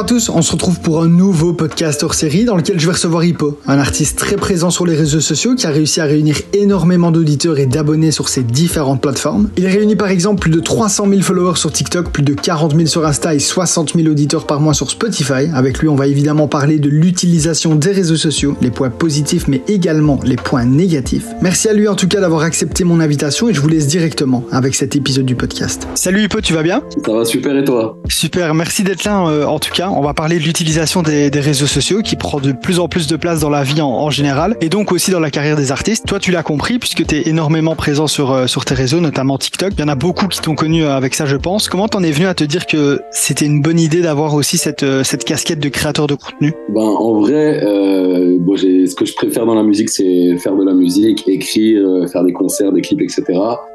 à tous, on se retrouve pour un nouveau podcast hors série dans lequel je vais recevoir Hippo, un artiste très présent sur les réseaux sociaux qui a réussi à réunir énormément d'auditeurs et d'abonnés sur ses différentes plateformes. Il réunit par exemple plus de 300 000 followers sur TikTok, plus de 40 000 sur Insta et 60 000 auditeurs par mois sur Spotify. Avec lui, on va évidemment parler de l'utilisation des réseaux sociaux, les points positifs mais également les points négatifs. Merci à lui en tout cas d'avoir accepté mon invitation et je vous laisse directement avec cet épisode du podcast. Salut Hippo, tu vas bien? Ça va super et toi? Super, merci d'être là euh, en tout cas. On va parler de l'utilisation des, réseaux sociaux qui prend de plus en plus de place dans la vie en, général et donc aussi dans la carrière des artistes. Toi, tu l'as compris puisque tu es énormément présent sur, euh, sur tes réseaux, notamment TikTok. Il y en a beaucoup qui t'ont connu euh, avec ça, je pense. Comment t'en es venu à te dire que c'était une bonne idée d'avoir aussi cette, cette casquette de créateur de contenu? Ben en vrai, ce que je préfère dans la musique, c'est faire de la musique, écrire, faire des concerts, des clips, etc.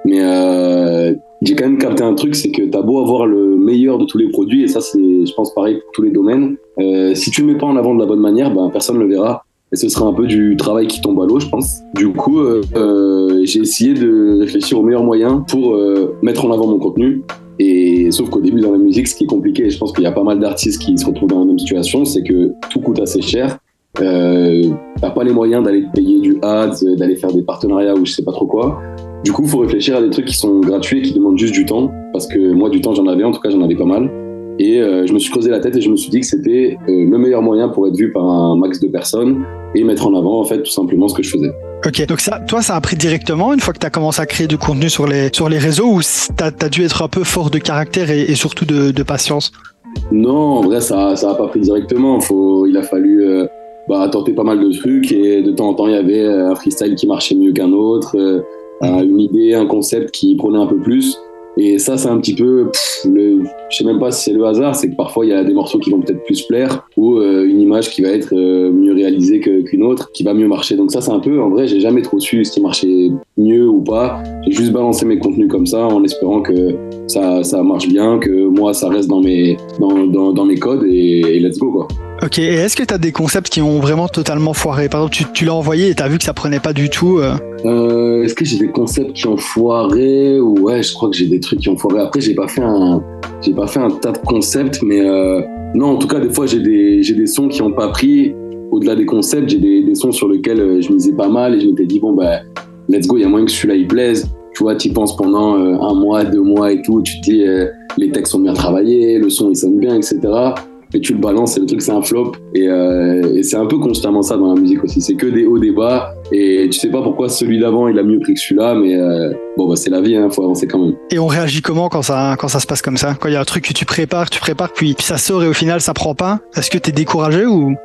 Mais j'ai quand même capté un truc, c'est que tu as beau avoir le meilleur de tous les produits, et ça c'est, je pense, pareil pour tous les domaines. Euh, si tu ne mets pas en avant de la bonne manière, ben, personne ne le verra. Et ce sera un peu du travail qui tombe à l'eau, je pense. Du coup, euh, euh, j'ai essayé de réfléchir aux meilleurs moyens pour mettre en avant mon contenu. Et sauf qu'au début dans la musique, ce qui est compliqué, et je pense qu'il y a pas mal d'artistes qui se retrouvent dans la même situation, c'est que tout coûte assez cher. Euh, t'as pas les moyens d'aller payer du ads, d'aller faire des partenariats ou je sais pas trop quoi. Du coup, faut réfléchir à des trucs qui sont gratuits qui demandent juste du temps. Parce que moi, du temps, j'en avais, en tout cas, j'en avais pas mal. Et euh, je me suis creusé la tête et je me suis dit que c'était euh, le meilleur moyen pour être vu par un max de personnes et mettre en avant, en fait, tout simplement ce que je faisais. Ok, donc ça, toi, ça a pris directement une fois que tu as commencé à créer du contenu sur les, sur les réseaux ou tu as, dû être un peu fort de caractère et, et surtout de, de, patience? Non, en vrai, ça n'a pas pris directement. Faut, il a fallu euh, bah, tenter pas mal de trucs et de temps en temps, il y avait un freestyle qui marchait mieux qu'un autre une idée, un concept qui prenait un peu plus. Et ça, c'est un petit peu, le, je sais même pas si c'est le hasard, c'est que parfois il y a des morceaux qui vont peut-être plus plaire ou euh, une image qui va être euh, mieux réalisée qu'une autre, qui va mieux marcher. Donc ça, c'est un peu, en vrai, j'ai jamais trop su ce qui marchait mieux ou pas. J'ai juste balancé mes contenus comme ça en espérant que ça, ça marche bien, que moi, ça reste dans mes, dans, dans, mes codes et let's go quoi. Ok, et est-ce que tu as des concepts qui ont vraiment totalement foiré? Par exemple, tu, l'as envoyé et tu as vu que ça prenait pas du tout euh... Euh, Est-ce que j'ai des concepts qui ont foiré? Ouais, je crois que j'ai des trucs qui ont foiré. Après, j'ai pas fait un, j'ai pas fait un tas de concepts, mais euh, non, en tout cas, des fois, j'ai des, j'ai des sons qui ont pas pris. Au-delà des concepts, j'ai des, sons sur lesquels je misais pas mal et je m'étais dit bon bah, let's go, il y a moyen que celui-là il plaise. Tu vois, tu penses pendant un mois, deux mois et tout. Tu te dis les textes sont bien travaillés, le son il sonne bien, etc et tu le balances et le truc c'est un flop. Et, euh, et c'est un peu constamment ça dans la musique aussi. C'est que des hauts des bas. Et tu sais pas pourquoi celui d'avant il a mieux pris que celui-là mais euh, bon bah c'est la vie hein, faut avancer quand même. Et on réagit comment quand ça quand ça se passe comme ça? Quand il y a un truc que tu prépares tu prépares puis, puis ça sort et au final ça prend pas? Est-ce que tu es découragé ou?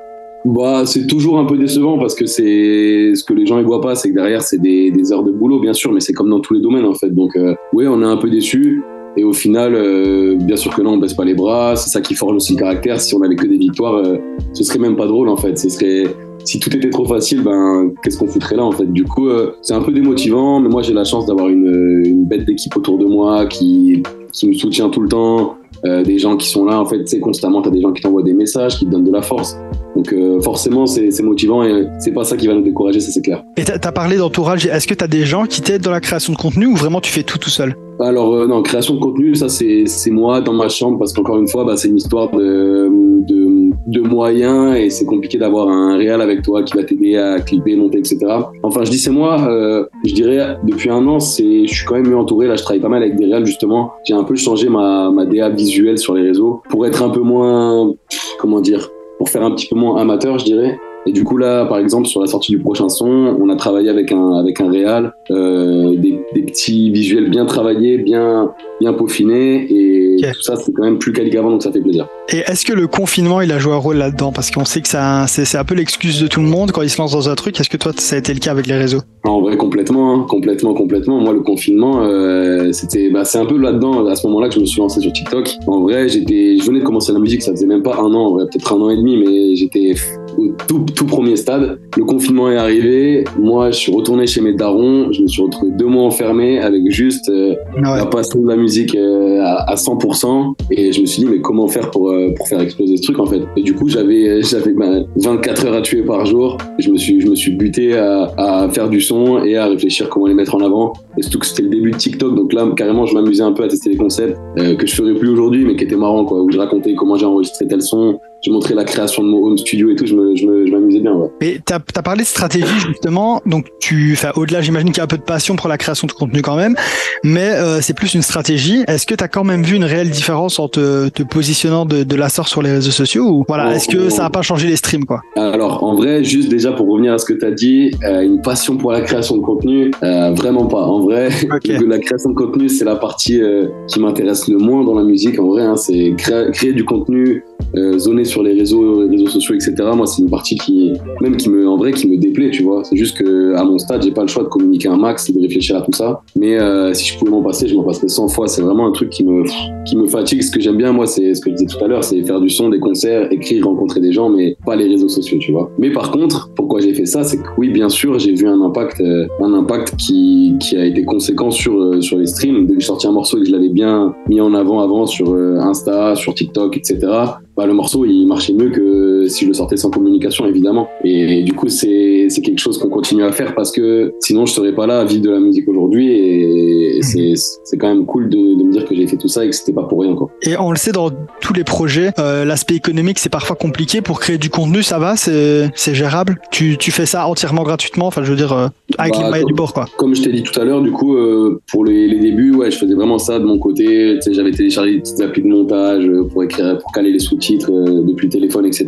Bah, c'est toujours un peu décevant parce que c'est ce que les gens ne voient pas, c'est que derrière c'est des, des, heures de boulot bien sûr, mais c'est comme dans tous les domaines en fait. Donc euh, oui, on est un peu déçu. Et au final, euh, bien sûr que non, on baisse pas les bras. C'est ça qui forge aussi le caractère. Si on avait que des victoires, euh, ce serait même pas drôle en fait. Ce serait si tout était trop facile, ben qu'est-ce qu'on foutrait là en fait? Du coup, euh, c'est un peu démotivant. Mais moi, j'ai la chance d'avoir une, bête d'équipe autour de moi qui qui me soutient tout le temps. Euh, des gens qui sont là, en fait, tu sais, constamment, tu as des gens qui t'envoient des messages, qui te donnent de la force. Donc euh, forcément, c'est motivant et c'est pas ça qui va nous décourager, ça c'est clair. Et tu as parlé d'entourage, est-ce que tu as des gens qui t'aident dans la création de contenu ou vraiment tu fais tout tout seul? Alors euh, non, création de contenu, ça c'est moi dans ma chambre parce qu'encore une fois, bah, c'est une histoire de, de, moyens et c'est compliqué d'avoir un réal avec toi qui va t'aider à clipper, monter, etc. Enfin, je dis c'est moi, euh, je dirais depuis un an, c'est je suis quand même mieux entouré. Là, je travaille pas mal avec des réals justement. J'ai un peu changé ma, ma DA visuelle sur les réseaux pour être un peu moins, comment dire, pour faire un petit peu moins amateur, je dirais. Et du coup là, par exemple, sur la sortie du prochain son, on a travaillé avec un avec un réal, euh, des, des, petits visuels bien travaillés, bien bien peaufinés, et okay. tout ça c'est quand même plus quali qu'avant, donc ça fait plaisir. Et est-ce que le confinement il a joué un rôle là-dedans? Parce qu'on sait que ça c'est un peu l'excuse de tout le monde quand il se lance dans un truc. Est-ce que toi ça a été le cas avec les réseaux? En vrai, complètement, hein, complètement, complètement. Moi, le confinement, euh, c'était, bah, c'est un peu là-dedans, à ce moment-là, que je me suis lancé sur TikTok. En vrai, j'étais, je venais de commencer la musique, ça faisait même pas un an, peut-être un an et demi, mais j'étais au tout, tout premier stade. Le confinement est arrivé. Moi, je suis retourné chez mes darons. Je me suis retrouvé deux mois enfermé avec juste euh, ouais. la passion de la musique euh, à, à, 100%. Et je me suis dit, mais comment faire pour, euh, pour faire exploser ce truc, en fait? Et du coup, j'avais, j'avais bah, 24 heures à tuer par jour. Je me suis, je me suis buté à, à faire du son et à réfléchir comment les mettre en avant. Et surtout que c'était le début de TikTok. Donc là, carrément, je m'amusais un peu à tester les concepts euh, que je ferais plus aujourd'hui, mais qui étaient marrants, quoi. Où je racontais comment j'ai enregistré tel son, je montrais la création de mon home studio et tout, je m'amusais bien. Ouais. Et tu as, parlé de stratégie justement, donc tu, au-delà, j'imagine qu'il y a un peu de passion pour la création de contenu quand même, mais euh, c'est plus une stratégie. Est-ce que tu as quand même vu une réelle différence en te, te positionnant de, de, la sorte sur les réseaux sociaux ou voilà, est-ce que ça n'a pas changé les streams quoi? Alors en vrai, juste déjà pour revenir à ce que tu as dit, euh, une passion pour la création de contenu, euh, vraiment pas. En vrai, la création de contenu, c'est la partie qui m'intéresse le moins dans la musique. En vrai, hein, c'est créer du contenu euh, zoné sur les réseaux, sociaux, etc. Moi, c'est une partie qui, même qui me, en vrai, qui me tu vois. C'est juste que à mon stade, j'ai pas le choix de communiquer un max de réfléchir à tout ça. Mais euh, si je pouvais m'en passer, je m'en passerais 100 fois. C'est vraiment un truc qui me, qui me fatigue. Ce que j'aime bien, moi, c'est ce que je disais tout à l'heure, c'est faire du son, des concerts, écrire, rencontrer des gens, mais pas les réseaux sociaux, tu vois. Mais par contre, pourquoi j'ai fait ça, c'est que oui, bien sûr, j'ai vu un impact, euh, un impact qui, qui a été conséquent sur, sur les streams. Dès que j'ai sorti un morceau et que je l'avais bien mis en avant avant sur Insta, sur TikTok, etc bah, le morceau il marchait mieux que si je le sortais sans communication évidemment. Et, du coup c'est quelque chose qu'on continue à faire parce que sinon je serais pas là à vivre de la musique aujourd'hui et, c'est quand même cool de, de, me dire que j'ai fait tout ça et que c'était pas pour rien quoi. Et on le sait dans tous les projets, euh, l'aspect économique c'est parfois compliqué pour créer du contenu, ça va, c'est gérable. Tu, tu fais ça entièrement gratuitement, enfin je veux dire euh, avec les bah, moyens du bord quoi. Comme je t'ai dit tout à l'heure, du coup euh, pour les, les, débuts ouais je faisais vraiment ça de mon côté, j'avais téléchargé des petites applis de montage pour écrire pour caler les sous-titres depuis le téléphone, etc.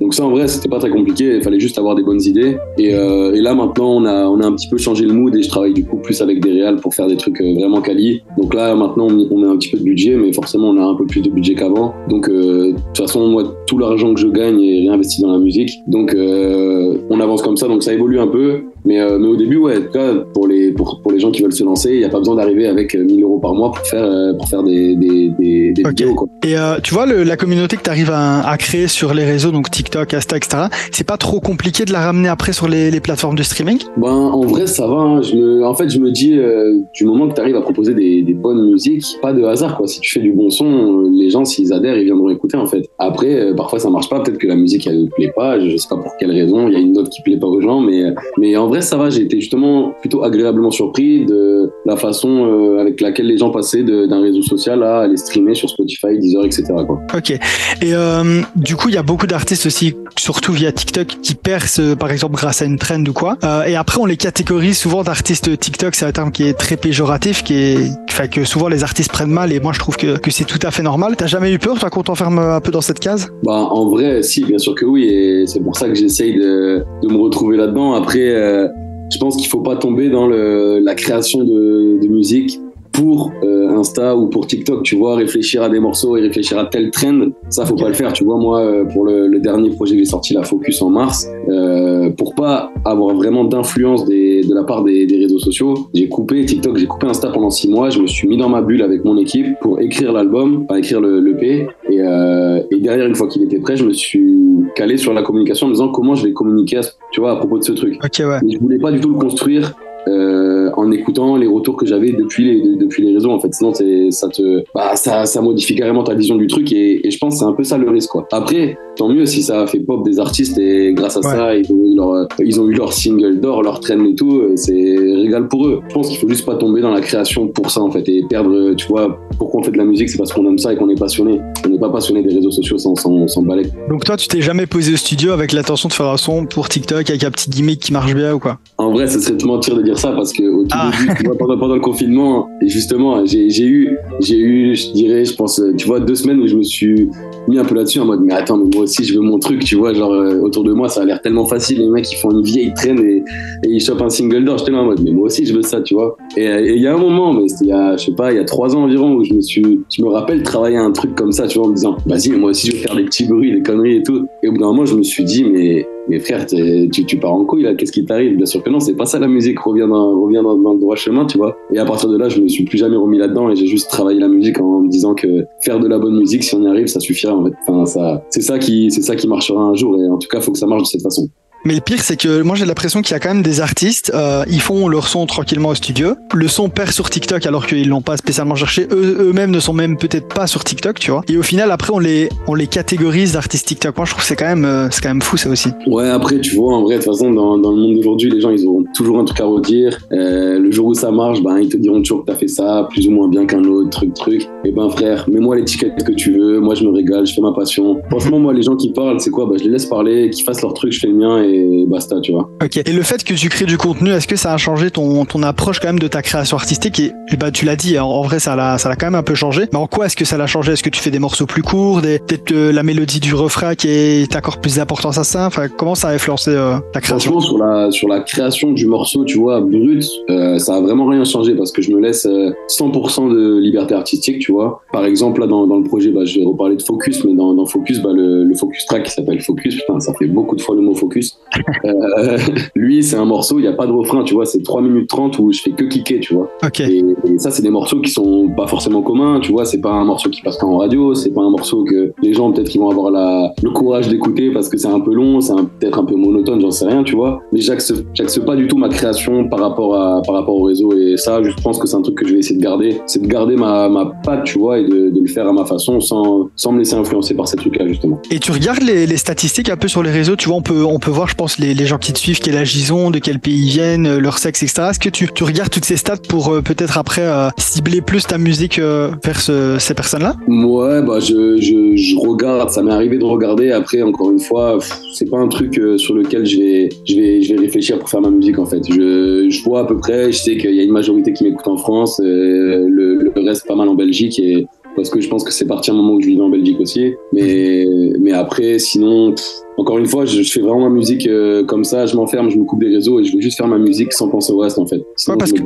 Donc ça, en vrai, c'était pas très compliqué. Il fallait juste avoir des bonnes idées. Et, et, là, maintenant, on a, on a un petit peu changé le mood et je travaille du coup plus avec des réals pour faire des trucs vraiment quali. Donc là, maintenant, on, a un petit peu de budget, mais forcément, on a un peu plus de budget qu'avant. Donc, de toute façon, moi, tout l'argent que je gagne est réinvesti dans la musique. Donc, on avance comme ça. Donc, ça évolue un peu. Mais, mais au début, ouais, en tout cas, pour les, pour, pour les gens qui veulent se lancer, il n'y a pas besoin d'arriver avec 1000 euros par mois pour faire, pour faire des, des, des, des vidéos. Quoi. Et tu vois, le, la communauté que tu arrive à, à, créer sur les réseaux, donc TikTok, Insta, etc., c'est pas trop compliqué de la ramener après sur les, les plateformes de streaming? Ben, en vrai, ça va. Hein. Je me, en fait, je me dis, euh, du moment que tu arrives à proposer des, des, bonnes musiques, pas de hasard, quoi. Si tu fais du bon son, les gens, s'ils adhèrent, ils viendront écouter, en fait. Après, euh, parfois, ça marche pas. Peut-être que la musique, elle plaît pas. Je sais pas pour quelle raison. Il y a une note qui plaît pas aux gens, mais, mais en vrai, ça va. J'ai été justement plutôt agréablement surpris de la façon euh, avec laquelle les gens passaient d'un réseau social à aller streamer sur Spotify, Deezer, etc. Quoi. Ok. Et euh, du coup, il y a beaucoup d'artistes aussi, surtout via TikTok, qui percent, euh, par exemple, grâce à une trend ou quoi. Euh, et après, on les catégorise souvent d'artistes TikTok. C'est un terme qui est très péjoratif, qui est, fait que souvent les artistes prennent mal. Et moi, je trouve que, que c'est tout à fait normal. T'as jamais eu peur, toi, qu'on t'enferme un peu dans cette case? Bah, en vrai, si, bien sûr que oui. Et c'est pour ça que j'essaye de, de me retrouver là-dedans. Après. Euh, je pense qu'il faut pas tomber dans le, la création de, de musique pour euh, Insta ou pour TikTok, tu vois, réfléchir à des morceaux et réfléchir à tel trend, ça faut pas le faire, tu vois. Moi, euh, pour le, le, dernier projet que j'ai sorti, la Focus en mars, euh, pour pas avoir vraiment d'influence de la part des, des réseaux sociaux, j'ai coupé TikTok, j'ai coupé Insta pendant six mois, je me suis mis dans ma bulle avec mon équipe pour écrire l'album, enfin écrire le, le P, et, euh, et derrière, une fois qu'il était prêt, je me suis calé sur la communication en me disant comment je vais communiquer, tu vois, à propos de ce truc. Okay, ouais. je voulais pas du tout le construire euh, en écoutant les retours que j'avais depuis les, depuis les réseaux en fait sinon ça te bah, ça, ça modifie carrément ta vision du truc et, et je pense que c'est un peu ça le risque quoi après tant mieux si ça fait pop des artistes et grâce à ouais. ça ils leur ils ont eu leur single d'or leur traîne et tout c'est régal pour eux. Je pense qu'il faut juste pas tomber dans la création pour ça en fait et perdre tu vois pourquoi on fait de la musique c'est parce qu'on aime ça et qu'on est passionné. On n'est pas passionné des réseaux sociaux sans sans balai donc toi tu t'es jamais posé au studio avec l'intention de faire un son pour TikTok avec un petit gimmick qui marche bien ou quoi? En vrai ce serait te mentir de dire ça parce que au tout ah. début, pendant, pendant, le confinement, et justement, j'ai eu, j'ai eu, je dirais, je pense, tu vois, deux semaines où je me suis mis un peu là-dessus en mode, mais attends, mais moi aussi, je veux mon truc, tu vois, genre, euh, autour de moi, ça a l'air tellement facile, les mecs, ils font une vieille traîne et, ils chopent un single d'or, j'étais là en mode, mais moi aussi, je veux ça, tu vois. Et il y a un moment, mais c'était il y a, je sais pas, il y a trois ans environ, où je me suis, je me rappelle travailler un truc comme ça, tu vois, en me disant, vas-y, moi aussi, je veux faire des petits bruits, des conneries et tout. Et au bout d'un moment, je me suis dit, mais mais frère, tu, pars en couille là, qu'est-ce qui t'arrive? Bien sûr que non, c'est pas ça la musique, reviens dans, reviens dans, le droit chemin, tu vois. Et à partir de là, je me suis plus jamais remis là-dedans et j'ai juste travaillé la musique en me disant que faire de la bonne musique, si on y arrive, ça suffira en fait. Enfin, c'est ça qui, c'est ça qui marchera un jour et en tout cas, faut que ça marche de cette façon. Mais le pire, c'est que moi j'ai l'impression qu'il y a quand même des artistes, euh, ils font leur son tranquillement au studio, le son perd sur TikTok alors qu'ils l'ont pas spécialement cherché, eux, eux-mêmes ne sont même peut-être pas sur TikTok, tu vois. Et au final, après, on les, on les catégorise d'artistes TikTok. Moi, je trouve que c'est quand même, euh, quand même fou ça aussi. Ouais, après, tu vois, en vrai, de toute façon, dans, dans le monde d'aujourd'hui, les gens, ils auront toujours un truc à redire. Euh, le jour où ça marche, ben, ils te diront toujours que t'as fait ça plus ou moins bien qu'un autre, truc, truc. Et ben, frère, mets-moi l'étiquette que tu veux. Moi, je me régale, je fais ma passion. Franchement, moi, les gens qui parlent, c'est quoi? Ben, je les laisse parler, qu'ils fassent leur truc, je fais le mien et basta, tu vois. Ok. Et le fait que tu crées du contenu, est-ce que ça a changé ton, ton approche quand même de ta création artistique et, et bah, tu l'as dit, en, vrai, ça l'a, ça l'a quand même un peu changé. Mais en quoi est-ce que ça l'a changé? Est-ce que tu fais des morceaux plus courts, des, peut-être euh, la mélodie du refrain qui est encore plus d'importance à ça? Enfin, comment ça a influencé euh, la création? Franchement, sur la, sur la création du morceau, tu vois, brut, euh, ça a vraiment rien changé parce que je me laisse 100% de liberté artistique, tu vois. Par exemple, là, dans, dans le projet, bah, je vais reparler de Focus, mais dans, dans Focus, bah, le, le Focus track qui s'appelle Focus, putain, ça fait beaucoup de fois le mot Focus. lui, c'est un morceau, il n'y a pas de refrain, tu vois, c'est 3 minutes 30 où je fais que cliquer, tu vois. Ok. Et, et ça, c'est des morceaux qui sont pas forcément communs, tu vois, c'est pas un morceau qui passe en radio, c'est pas un morceau que les gens peut-être qu'ils vont avoir la, le courage d'écouter parce que c'est un peu long, c'est peut-être un peu monotone, j'en sais rien, tu vois. Mais j'axe pas du tout ma création par rapport à par rapport au réseau et ça, je pense que c'est un truc que je vais essayer de garder, c'est de garder ma, ma patte, tu vois, et de, de, le faire à ma façon sans, sans me laisser influencer par ces trucs-là justement. Et tu regardes les, les, statistiques un peu sur les réseaux, tu vois, on peut on peut voir, je pense, les, les gens qui te suivent, quel âge ils ont, de quel pays ils viennent, leur sexe, etc. Est-ce que tu, regardes toutes ces stats pour euh, peut-être après euh, cibler plus ta musique euh, vers ce, ces personnes-là? Ouais, bah je, regarde, ça m'est arrivé de regarder. Après, encore une fois, c'est pas un truc euh, sur lequel je vais, je vais, je vais réfléchir pour faire ma musique en fait. Je, vois à peu près, je sais qu'il y a une majorité qui m'écoute en France, euh, le, reste pas mal en Belgique et parce que je pense que c'est parti à un moment où je vivais en Belgique aussi. Mais, mais après, sinon, encore une fois, je, je, fais vraiment ma musique euh, comme ça, je m'enferme, je me coupe des réseaux et je veux juste faire ma musique sans penser au reste en fait. Sinon, ouais, parce que...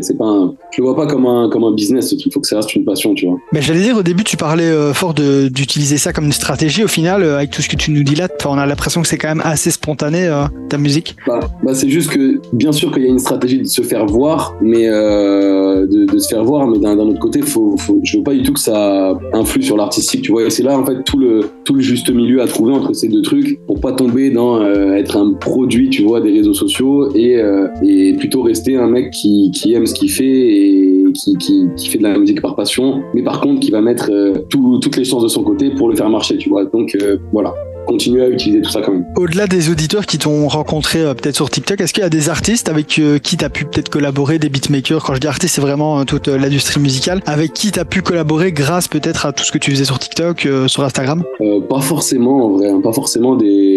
c'est pas un, je le vois pas comme un, comme un business, ce truc. Il faut que ça reste une passion, tu vois. Mais j'allais dire, au début, tu parlais euh, fort d'utiliser ça comme une stratégie. Au final, euh, avec tout ce que tu nous dis là, on a l'impression que c'est quand même assez spontané, ta musique. Bah, bah c'est juste que, bien sûr qu'il y a une stratégie de se faire voir, mais de, de, se faire voir, mais d'un autre côté, faut, faut, je veux pas du tout que ça influe sur l'artistique, tu vois. Et c'est là, en fait, tout le, tout le juste milieu à trouver entre ces deux trucs pour pas tomber dans euh, être un produit, tu vois, des réseaux sociaux et, euh, et plutôt rester un mec qui, qui aime ce qu'il fait et qui, qui, fait de la musique par passion, mais par contre qui va mettre euh, tout, toutes les chances de son côté pour le faire marcher, tu vois. Donc voilà continuer à utiliser tout ça quand même. Au-delà des auditeurs qui t'ont rencontré euh, peut-être sur TikTok, est-ce qu'il y a des artistes avec euh, qui tu as pu peut-être collaborer, des beatmakers? Quand je dis artiste, c'est vraiment euh, toute l'industrie musicale. Avec qui tu as pu collaborer grâce peut-être à tout ce que tu faisais sur TikTok, sur Instagram? Pas forcément en vrai, hein, pas forcément des...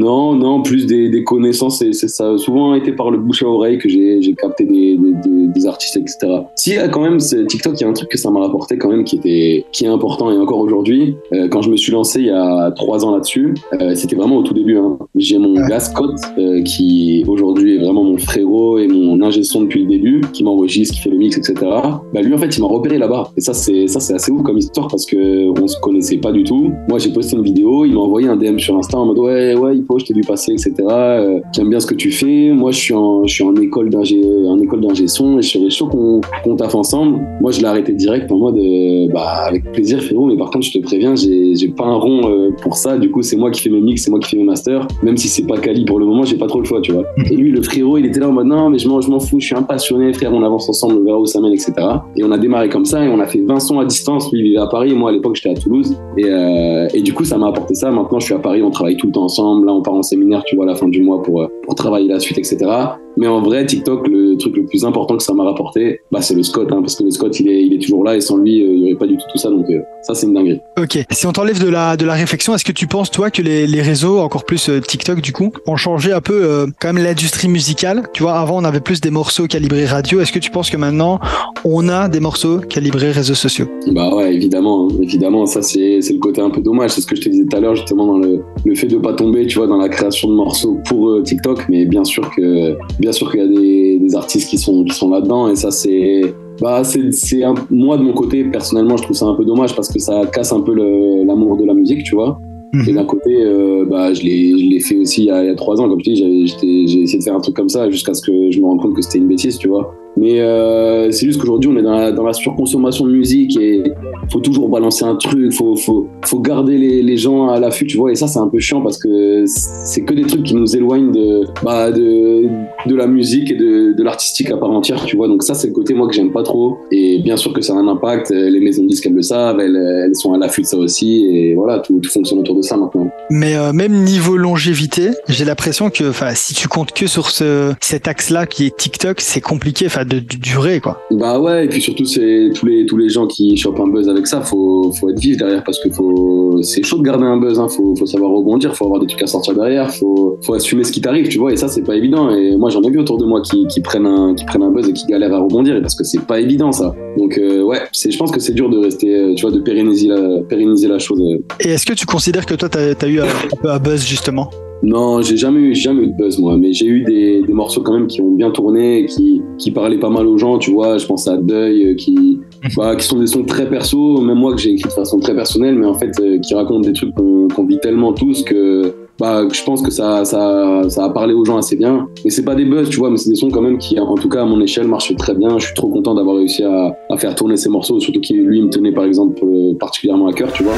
Non, non, plus des, des connaissances. Et ça a souvent été par le bouche à oreille que j'ai capté des, des, des, artistes, etc. Si quand même, TikTok, il y a un truc que ça m'a rapporté quand même qui, était, qui est important et encore aujourd'hui. Euh, quand je me suis lancé il y a trois ans là-dessus, euh, c'était vraiment au tout début. Hein. J'ai mon gars Scott, euh, qui aujourd'hui est vraiment mon frérot et mon ingé son depuis le début, qui m'enregistre, qui fait le mix, etc. Bah, lui, en fait, il m'a repéré là-bas. Et ça, c'est assez ouf comme histoire parce que on se connaissait pas du tout. Moi, j'ai posté une vidéo, il m'a envoyé un DM sur Insta en mode ouais, ouais, Je t'ai vu passer, etc. Euh, J'aime bien ce que tu fais. Moi, je suis en, je suis en école d'ingé, son et je serais chaud qu'on qu taffe ensemble. Moi, je l'ai arrêté direct en mode euh, bah avec plaisir, frérot. Mais par contre, je te préviens, j'ai pas un rond euh, pour ça. Du coup, c'est moi qui fais mes mix, c'est moi qui fais mes masters. Même si c'est pas quali pour le moment, j'ai pas trop le choix, tu vois. Et lui, le frérot, il était là en mode non, mais je m'en fous, je suis un passionné, frère, on avance ensemble, on verra où ça mène, etc. Et on a démarré comme ça et on a fait 20 sons à distance. Lui, il vivait à Paris et moi, à l'époque, j'étais à Toulouse. Et, euh, et du coup, ça m'a apporté ça. Maintenant, je suis à Paris, on travaille tout le temps ensemble. Part en séminaire, tu vois, à la fin du mois pour, pour travailler la suite, etc. Mais en vrai, TikTok, le truc le plus important que ça m'a rapporté, bah, c'est le Scott, hein, parce que le Scott, il est toujours là et sans lui, euh, il n'y aurait pas du tout tout ça. Donc, euh, ça, c'est une dinguerie. Ok. Si on t'enlève de la, de la réflexion, est-ce que tu penses, toi, que les, les réseaux, encore plus euh, TikTok, du coup, ont changé un peu euh, quand même l'industrie musicale? Tu vois, avant, on avait plus des morceaux calibrés radio. Est-ce que tu penses que maintenant, on a des morceaux calibrés réseaux sociaux? Bah ouais, évidemment. Hein, évidemment, ça, c'est le côté un peu dommage. C'est ce que je te disais tout à l'heure, justement, dans le, le fait de pas tomber, tu vois, dans la création de morceaux pour TikTok. Mais bien sûr que, bien sûr qu'il y a des des artistes qui sont, qui sont là-dedans. Et ça, c'est. Bah, c'est moi de mon côté personnellement je trouve ça un peu dommage parce que ça casse un peu l'amour de la musique tu vois. Mmh. et d'un côté euh, bah je l'ai fait aussi il y, a, il y, a, trois ans. Comme je dis j'ai essayé de faire un truc comme ça jusqu'à ce que je me rende compte que c'était une bêtise tu vois Mais euh, c'est juste qu'aujourd'hui, on est dans la, surconsommation de musique et faut toujours balancer un truc, faut, faut, faut garder les, les gens à l'affût, tu vois. Et ça, c'est un peu chiant parce que c'est que des trucs qui nous éloignent de, bah, de, de la musique et de, de l'artistique à part entière, tu vois. Donc ça, c'est le côté, moi, que j'aime pas trop. Et bien sûr que ça a un impact. Les maisons de disques, elles le savent, elles, elles sont à l'affût de ça aussi. Et voilà, tout, tout fonctionne autour de ça maintenant. Mais euh, même niveau longévité, j'ai l'impression que si tu comptes que sur ce, cet axe-là qui est TikTok, c'est compliqué de, de, durer. Quoi. Bah ouais, et puis surtout, c'est tous les, tous les gens qui chopent un buzz avec ça, faut, faut être vif derrière parce que faut, c'est chaud de garder un buzz, hein, faut, faut savoir rebondir, faut avoir des trucs à sortir derrière, faut, faut assumer ce qui t'arrive, tu vois, et ça, c'est pas évident. Et moi, j'en ai vu autour de moi qui, qui, prennent un, qui prennent un buzz et qui galèrent à rebondir parce que c'est pas évident ça. Donc euh, ouais, c'est, je pense que c'est dur de rester, euh, tu vois, de pérenniser la, pérenniser la chose. Et est-ce que tu considères que toi, t'as as eu un, peu un buzz justement? Non, j'ai jamais eu, jamais eu de buzz moi, mais j'ai eu des, des, morceaux quand même qui ont bien tourné, qui, qui parlaient pas mal aux gens, tu vois. Je pense à Deuil, euh, qui, bah, qui sont des sons très perso, même moi que j'ai écrit de façon très personnelle, mais en fait euh, qui racontent des trucs qu'on vit tellement tous que bah, je pense que ça, ça, ça a parlé aux gens assez bien. Mais c'est pas des buzz, tu vois, mais c'est des sons quand même qui, en tout cas à mon échelle, marchent très bien. Je suis trop content d'avoir réussi à, à, faire tourner ces morceaux, surtout qui lui me tenait par exemple euh, particulièrement à cœur, tu vois.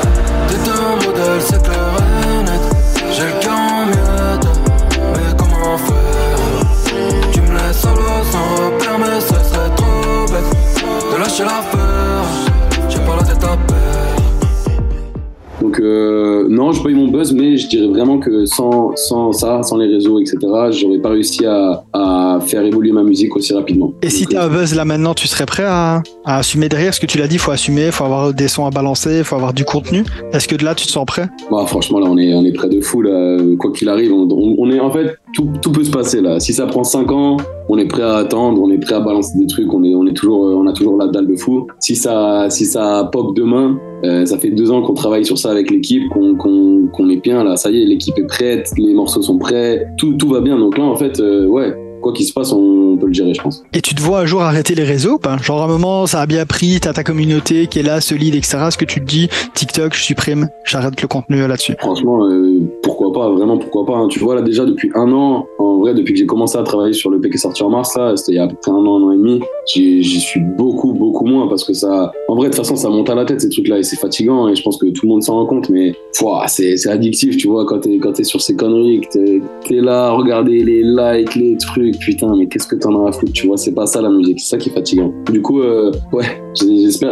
Donc euh, non, je pas eu mon buzz, mais je dirais vraiment que sans, sans ça, sans les réseaux, etc., j'aurais pas réussi à, à, faire évoluer ma musique aussi rapidement. Et si tu as un buzz là maintenant, tu serais prêt à, à assumer derrière ce que tu l'as dit, il faut assumer, il faut avoir des sons à balancer, il faut avoir du contenu. Est-ce que de là, tu te sens prêt? Bah, Franchement, là, on est, on est prêt de fou. Là. Quoi qu'il arrive, on, on, est en fait, tout, peut se passer là. Si ça prend 5 ans, on est prêt à attendre, on est prêt à balancer des trucs, on, est, on, est toujours, on a toujours la dalle de fou. Si ça, si ça pop demain, euh, ça fait deux ans qu'on travaille sur ça avec l'équipe, qu'on est bien là. Ça y est, l'équipe est prête, les morceaux sont prêts, tout, tout va bien. Donc là, en fait, euh, ouais, quoi qu'il se passe, on le gérer, je pense. Et tu te vois un jour arrêter les réseaux Genre à un moment, ça a bien pris, t'as ta communauté qui est là, solide, etc. Est-ce que tu te dis, TikTok, je supprime, j'arrête le contenu là-dessus Franchement, euh, pourquoi pas Vraiment, pourquoi pas hein. Tu vois, là déjà, depuis un an, en vrai, depuis que j'ai commencé à travailler sur le P qui est sorti en mars, là, c'était il y a à peu près un an, un an et demi, j'y suis beaucoup, beaucoup moins parce que ça... En vrai, de toute façon, ça monte à la tête, ces trucs-là, et c'est fatigant, et je pense que tout le monde s'en rend compte, mais c'est addictif, tu vois, quand t'es es sur ces conneries, que t'es es là à regarder les likes, les trucs, putain, mais qu'est-ce que t'en as à foutre, tu vois, c'est pas ça la musique, c'est ça qui est fatigant. Du coup, euh, ouais,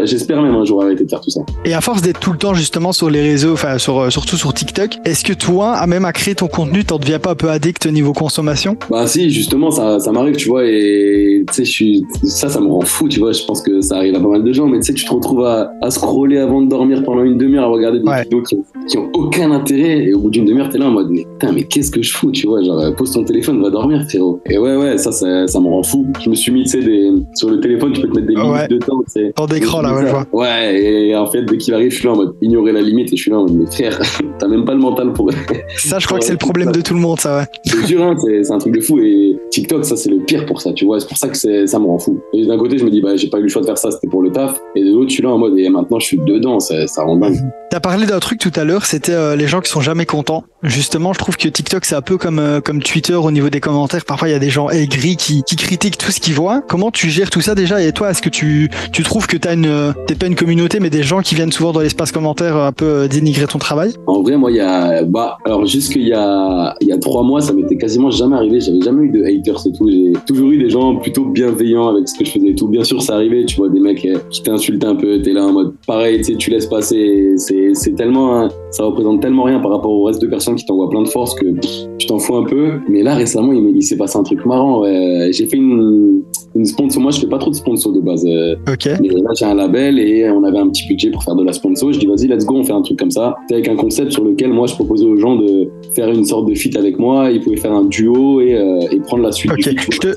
j'espère même un jour arrêter de faire tout ça. Et à force d'être tout le temps justement sur les réseaux, enfin sur, euh, surtout sur TikTok, est-ce que toi, à même à créer ton contenu, t'en deviens pas un peu addict au niveau consommation? Bah si, justement, ça, ça m'arrive, tu vois, et tu sais, je suis, ça, ça me rend fou, tu vois, je pense que ça arrive à pas mal de gens, mais tu sais, tu te retrouves à, à scroller avant de dormir pendant une demi-heure à regarder des vidéos qui, qui, ont aucun intérêt, et au bout d'une demi-heure, t'es là en mode, mais putain, mais qu'est-ce que je fous, tu vois, genre, pose ton téléphone, va dormir, frérot. Et ouais, ouais, ça, ça, ça me rend fou. Je me suis mis, tu sais, des... sur le téléphone, tu peux te mettre des minutes de temps, tu sais. Temps d'écran, là, ouais, je vois. Ouais, et en fait, dès qu'il arrive, je suis là en mode ignorer la limite, et je suis là en mode, mais frère, t'as même pas le mental pour. ça, je crois que c'est le problème de tout le monde, ça, ouais. C'est sûr, hein, c'est un truc de fou, et TikTok, ça, c'est le pire pour ça, tu vois. C'est pour ça que ça me rend fou. Et d'un côté, je me dis, bah, j'ai pas eu le choix de faire ça, c'était pour le taf. Et de l'autre, je suis là en mode, et maintenant, je suis dedans, ça, ça rend dingue. T'as parlé d'un truc tout à l'heure, c'était euh, les gens qui sont jamais contents. Justement, je trouve que TikTok, c'est un peu comme, euh, comme Twitter au niveau des commentaires. Parfois, il y a des gens aigris qui, qui critiquent tout ce qu'ils voient. Comment tu gères tout ça déjà? Et toi, est-ce que tu, tu trouves que t'as une, t'es pas une communauté, mais des gens qui viennent souvent dans l'espace commentaire un peu euh, dénigrer ton travail? En vrai, moi, il y a, bah, alors jusqu'il y a, il y a trois mois, ça m'était quasiment jamais arrivé. J'avais jamais eu de haters et tout. J'ai toujours eu des gens plutôt bienveillants avec ce que je faisais et tout. Bien sûr, ça arrivait, tu vois, des mecs qui t'insultent un peu. T'es là en mode, pareil, tu sais, tu laisses passer. C'est, c'est tellement, ça représente tellement rien par rapport au reste de personnes qui t'envoient plein de force que tu t'en fous un peu. Mais là, récemment, il, il s'est passé un truc marrant. J'ai fait une, une sponsor. Moi, je fais pas trop de sponsor de base. Euh. Ok. Mais là, j'ai un label et on avait un petit budget pour faire de la sponsor. Je dis, vas-y, let's go, on fait un truc comme ça. Avec un concept sur lequel moi, je proposais aux gens de faire une sorte de feat avec moi. Ils pouvaient faire un duo et, euh, et prendre la suite. Du je, te,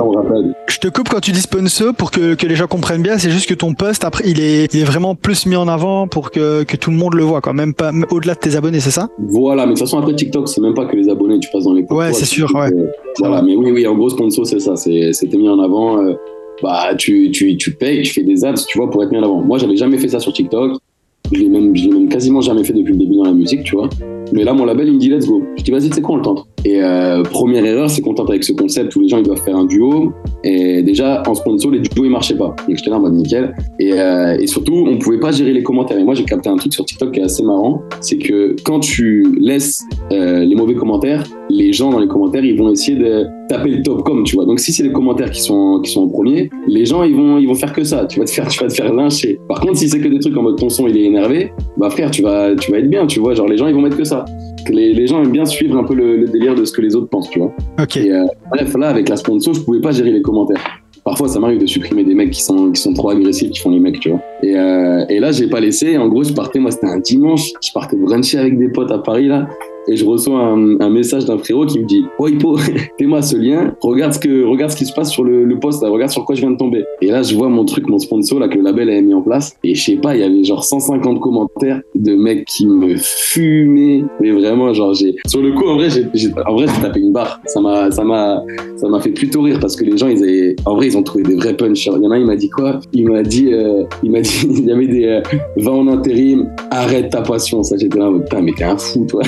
je te coupe quand tu dis sponsor pour que, que les gens comprennent bien. C'est juste que ton post, après, il est, il est vraiment plus mis en avant pour que, que tout le monde le voit, quoi. Même pas au-delà de tes abonnés, c'est ça? Voilà, mais de toute façon, après TikTok, c'est même pas que les abonnés, tu passes dans les Ouais, c'est sûr, ouais. Euh, voilà, mais oui, oui, en gros, sponsor, c'est ça. C'était mis en avant. Euh, bah, tu, tu, tu payes, tu fais des ads, tu vois, pour être mis en avant. Moi, j'avais jamais fait ça sur TikTok. Je l'ai même, même quasiment jamais fait depuis le début dans la musique, tu vois. Mais là, mon label, il me dit let's go. Je dis vas-y, c'est quoi, on le tente. Et euh, première erreur, c'est qu'on tente avec ce concept où les gens ils doivent faire un duo. Et déjà, en sponsor, les duos ils marchaient pas. Donc j'étais là en mode nickel. Et, euh, et surtout, on pouvait pas gérer les commentaires. Et moi, j'ai capté un truc sur TikTok qui est assez marrant. C'est que quand tu laisses euh, les mauvais commentaires, les gens dans les commentaires, ils vont essayer de taper le top comme, tu vois. Donc si c'est les commentaires qui sont qui sont en premier, les gens ils vont ils vont faire que ça. Tu vas te faire tu vas te faire lyncher. Par contre, si c'est que des trucs en mode ton son il est énervé, bah frère, tu vas tu vas être bien, tu vois. Genre les gens ils vont mettre que ça. Les, les gens aiment bien suivre un peu le, le délire de ce que les autres pensent, tu vois. Ok. Et euh, bref, là avec la sponsor, je pouvais pas gérer les commentaires. Parfois, ça m'arrive de supprimer des mecs qui sont, qui sont trop agressifs, qui font les mecs, tu vois. Et, euh, et là, j'ai pas laissé. En gros, je partais, moi, c'était un dimanche. Je partais bruncher avec des potes à Paris, là. Et je reçois un, un message d'un frérot qui me dit Oh Hippo, fais-moi ce lien, regarde ce, que, regarde ce qui se passe sur le, le post, là, regarde sur quoi je viens de tomber. Et là, je vois mon truc, mon sponsor, là, que le label avait mis en place. Et je sais pas, il y avait genre 150 commentaires de mecs qui me fumaient. Mais vraiment, genre, j'ai. Sur le coup, en vrai, j'ai, j'ai- en vrai, j'ai tapé une barre. Ça m'a, ça m'a, ça m'a fait plutôt rire parce que les gens, ils avaient. En vrai, ils ont trouvé des vrais punchs. Il y en a, il m'a dit quoi? Il m'a dit, euh, il m'a dit, il y avait des. euh, va en intérim, arrête ta passion. Ça, j'étais là, putain, mais t'es un fou, toi.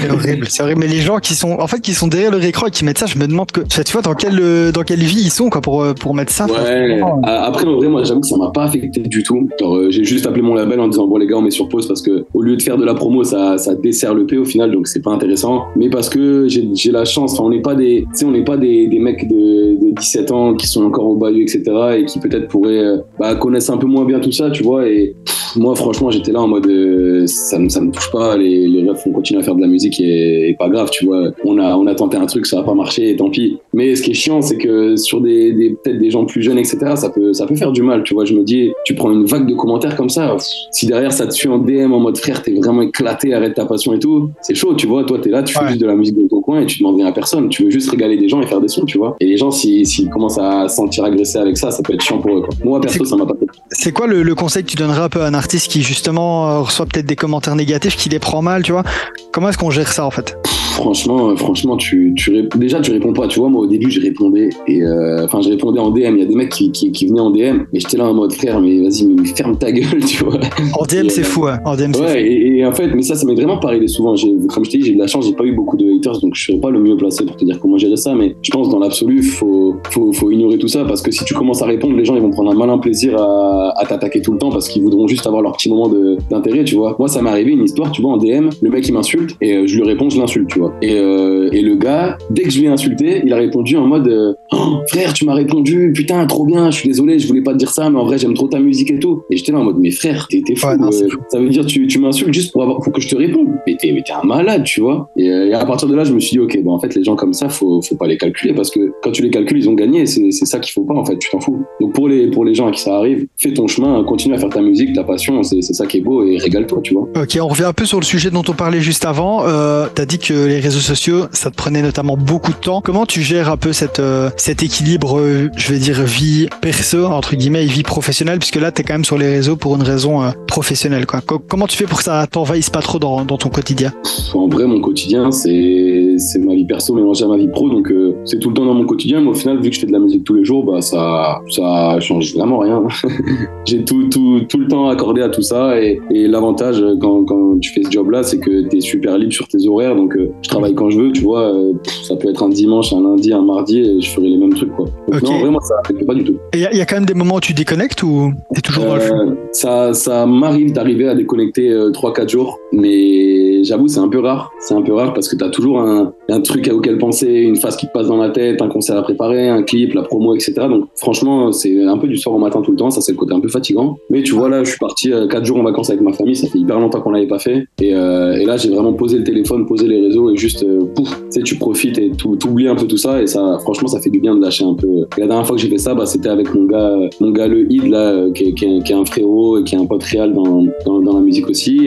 C'est horrible. Mais les gens qui sont, en fait, qui sont derrière leur écran et qui mettent ça, je me demande que, tu vois, dans quelle, euh, dans quelle vie ils sont, quoi, pour, euh, pour mettre ça. Ouais. A- Après, en vrai, moi, j'avoue que ça m'a pas affecté du tout. Euh, j'ai juste appelé mon label en disant bon les gars, on met sur pause parce que au lieu de faire de la promo, ça, ça dessert le P au final, donc c'est pas intéressant. Mais parce que j'ai j'ai la chance. Enfin, on n'est pas des, tu sais, on n'est pas des, des mecs de, de 17 ans qui sont encore au bahut, etc. et qui peut-être pourraient euh, bah, connaissent un peu moins bien tout ça, tu vois. Et moi, franchement, j'étais là en mode euh, ça, me- ça me touche pas. Les, les refs, on continue à faire de la musique et, et pas grave, tu vois. On a, on a tenté un truc, ça a pas marché, et tant pis. Mais ce qui est chiant, c'est que sur des, des peut-être des gens plus jeunes, etc., ça peut, ça peut faire du mal, tu vois. Je me dis, tu prends une vague de commentaires comme ça, si derrière ça te suit en DM en mode frère, t'es vraiment éclaté, arrête ta passion et tout, c'est chaud, tu vois. Toi, t'es là, tu fais juste de la musique dans ton coin et tu demandes rien à personne. Tu veux juste régaler des gens et faire des sons, tu vois. Et les gens, s'ils s'ils commencent à se sentir agressés avec ça, ça peut être chiant pour eux, quoi. Moi, perso, ça m'a pas fait. C'est quoi le, le conseil que tu donnerais un peu à un artiste qui, justement, euh, reçoit peut-être des commentaires négatifs, qui les prend mal, tu vois? Comment est-ce qu'on gère ça, en fait? Franchement, euh, franchement, tu, déjà tu réponds pas. Tu vois, moi au début, je répondais et euh, enfin, je répondais en DM. Il y a des mecs qui, qui, qui venaient en DM et j'étais là en mode frère, mais vas-y, mais ferme ta gueule, tu vois. En DM, Et, c'est euh, fou, ouais. En DM, c'est fou. Ouais, et, et en fait, mais ça, ça m'est vraiment pas arrivé souvent. Comme je t'ai dit, j'ai de la chance, j'ai pas eu beaucoup de haters, donc je serais pas le mieux placé pour te dire comment gérer ça. Mais je pense dans l'absolu, faut, faut, faut ignorer tout ça parce que si tu commences à répondre, les gens ils vont prendre un malin plaisir à, à t'attaquer tout le temps parce qu'ils voudront juste avoir leur petit moment d'intérêt, tu vois. Moi, ça m'est arrivé une histoire, tu vois, en DM, le mec il m'insulte et euh, je lui réponds, je l'insulte, tu vois. Et, euh, et le gars, dès que je l'ai insulté, il a répondu en mode euh, Oh, frère, tu m'as répondu, putain, trop bien, je suis désolé, je voulais pas te dire ça, mais en vrai, j'aime trop ta musique et tout. Et j'étais là en mode, mais frère, t'es fou. Ouais, non, euh, ça veut dire tu, tu m'insultes juste pour, avoir, pour que je te réponde. Mais t'es un malade, tu vois. Et, et à partir de là, je me suis dit, ok, bon, en fait, les gens comme ça, faut, faut pas les calculer parce que quand tu les calcules, ils ont gagné. C'est ça qu'il faut pas, en fait, tu t'en fous. Donc pour les, pour les gens à qui ça arrive, fais ton chemin, continue à faire ta musique, ta passion, c'est c'est ça qui est beau et régale-toi, tu vois. Ok, on revient un peu sur le sujet dont on parlait juste avant. Euh, T'as dit que les réseaux sociaux, ça te prenait notamment beaucoup de temps. Comment tu gères un peu euh, cet équilibre, euh, je vais dire, vie perso, entre guillemets, et vie professionnelle, puisque là, t'es quand même sur les réseaux pour une raison euh, professionnelle, quoi. Co- comment tu fais pour que ça t'envahisse pas trop dans, dans ton quotidien? En vrai, mon quotidien, c'est ma vie perso mélangée à ma vie pro, donc c'est tout le temps dans mon quotidien. Mais au final, vu que je fais de la musique tous les jours, bah ça ça change vraiment rien. J'ai tout, tout, tout le temps accordé à tout ça, et, et l'avantage euh, quand, quand tu fais ce job-là, c'est que tu es super libre sur tes horaires, donc euh, je travaille quand je veux, tu vois. euh, ça peut être un dimanche, un lundi, un mardi, et je ferai les mêmes trucs, quoi. Donc non, vraiment, ça affecte pas du tout. Il y, a- y a quand même des moments où tu déconnectes ou t'es toujours dans le Euh, ça, ça m'arrive d'arriver à déconnecter euh, 3-4 jours, mais j'avoue, c'est un peu rare. C'est un peu rare parce que tu as toujours un, truc auquel penser, une phase qui te passe dans la tête, un concert à préparer, un clip, la promo, etc. Donc franchement, c'est un peu du soir au matin tout le temps. Ça, c'est le côté un peu fatigant. Mais tu vois, là, je suis parti 4 jours en vacances avec ma famille. Ça fait hyper longtemps qu'on l'avait pas fait. Et, euh, et là, j'ai vraiment posé le téléphone, posé les réseaux et juste, euh, pouf, tu sais, tu profites et tu oublies un peu tout ça. Et ça, franchement, ça fait du bien de lâcher un peu. La dernière fois que j'ai fait ça, bah, c'était avec mon gars, mon gars le Id, là, euh, qui est, un frérot et qui est un pote réel dans, la musique aussi.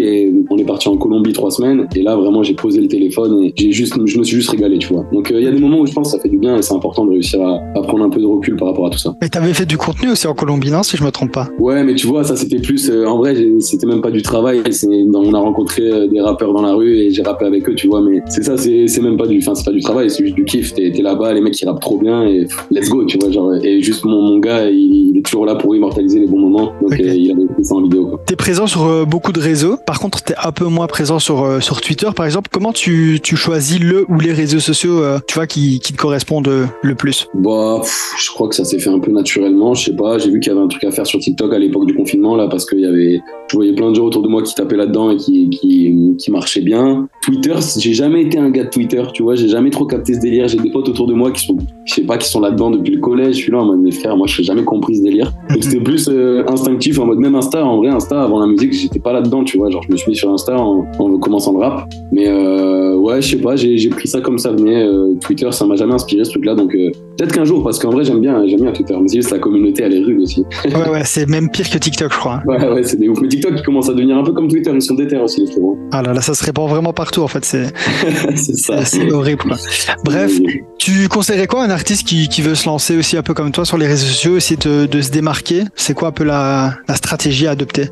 Parti en Colombie trois semaines. Et là, vraiment, j'ai posé le téléphone et j'ai juste, je me suis juste régalé, tu vois. Donc, euh, il y a des moments où je pense que ça fait du bien et c'est important de réussir à, à prendre un peu de recul par rapport à tout ça. Mais t'avais fait du contenu aussi en Colombie, non, si je me trompe pas? Ouais, mais tu vois, ça c'était plus. euh, en vrai, c'était même pas du travail. On a rencontré euh, des rappeurs dans la rue et j'ai rappé avec eux, tu vois. Mais c'est ça, c'est, même pas du. Enfin, c'est pas du travail, c'est juste du kiff. T'es, là-bas, les mecs ils rappent trop bien et let's go, tu vois. Genre, et juste mon, mon gars, il, il est toujours là pour immortaliser les bons moments. Donc euh, il avait fait ça en vidéo. T'es présent sur beaucoup de réseaux. Par contre, t'es peu moins présent sur, euh, sur, Twitter, par exemple. Comment tu, tu choisis le ou les réseaux sociaux, tu vois, qui, qui te correspondent le plus? Bah, je crois que ça s'est fait un peu naturellement. Je sais pas, j'ai vu qu'il y avait un truc à faire sur TikTok à l'époque du confinement, là, parce qu'il y avait, je voyais plein de gens autour de moi qui tapaient là-dedans et qui, qui, qui marchaient bien. Twitter, j'ai jamais été un gars de Twitter, tu vois, j'ai jamais trop capté ce délire. J'ai des potes autour de moi qui sont, je sais pas, qui sont là-dedans depuis le collège. Je suis là en mode, mes frères, moi, je n'ai jamais compris ce délire. C'était plus euh, instinctif, en mode, même Insta, en vrai, Insta, avant la musique, j'étais pas là-dedans, tu vois. Genre, je me suis mis sur Insta en, en commençant le rap. Mais euh, ouais, je sais pas, j'ai pris ça comme ça venait. Euh, Twitter, ça m'a jamais inspiré ce truc-là. Donc euh, peut-être qu'un jour, parce qu'en vrai, j'aime bien, j'aime bien Twitter. Mais c'est juste la communauté, elle est rude aussi. ouais, ouais, c'est même pire que TikTok, je crois. Ouais, ouais, c'est des ouf. Mais TikTok, il commence à devenir un peu comme Twitter, ils sont déter aussi, les frérots. Ah là là, ça se répand vraiment partout, en fait. C'est ça. C'est horrible. Quoi. Bref, tu conseillerais quoi à un artiste qui, qui, veut se lancer aussi un peu comme toi sur les réseaux sociaux, essayer de, de se démarquer? C'est quoi un peu la, la stratégie à adopter?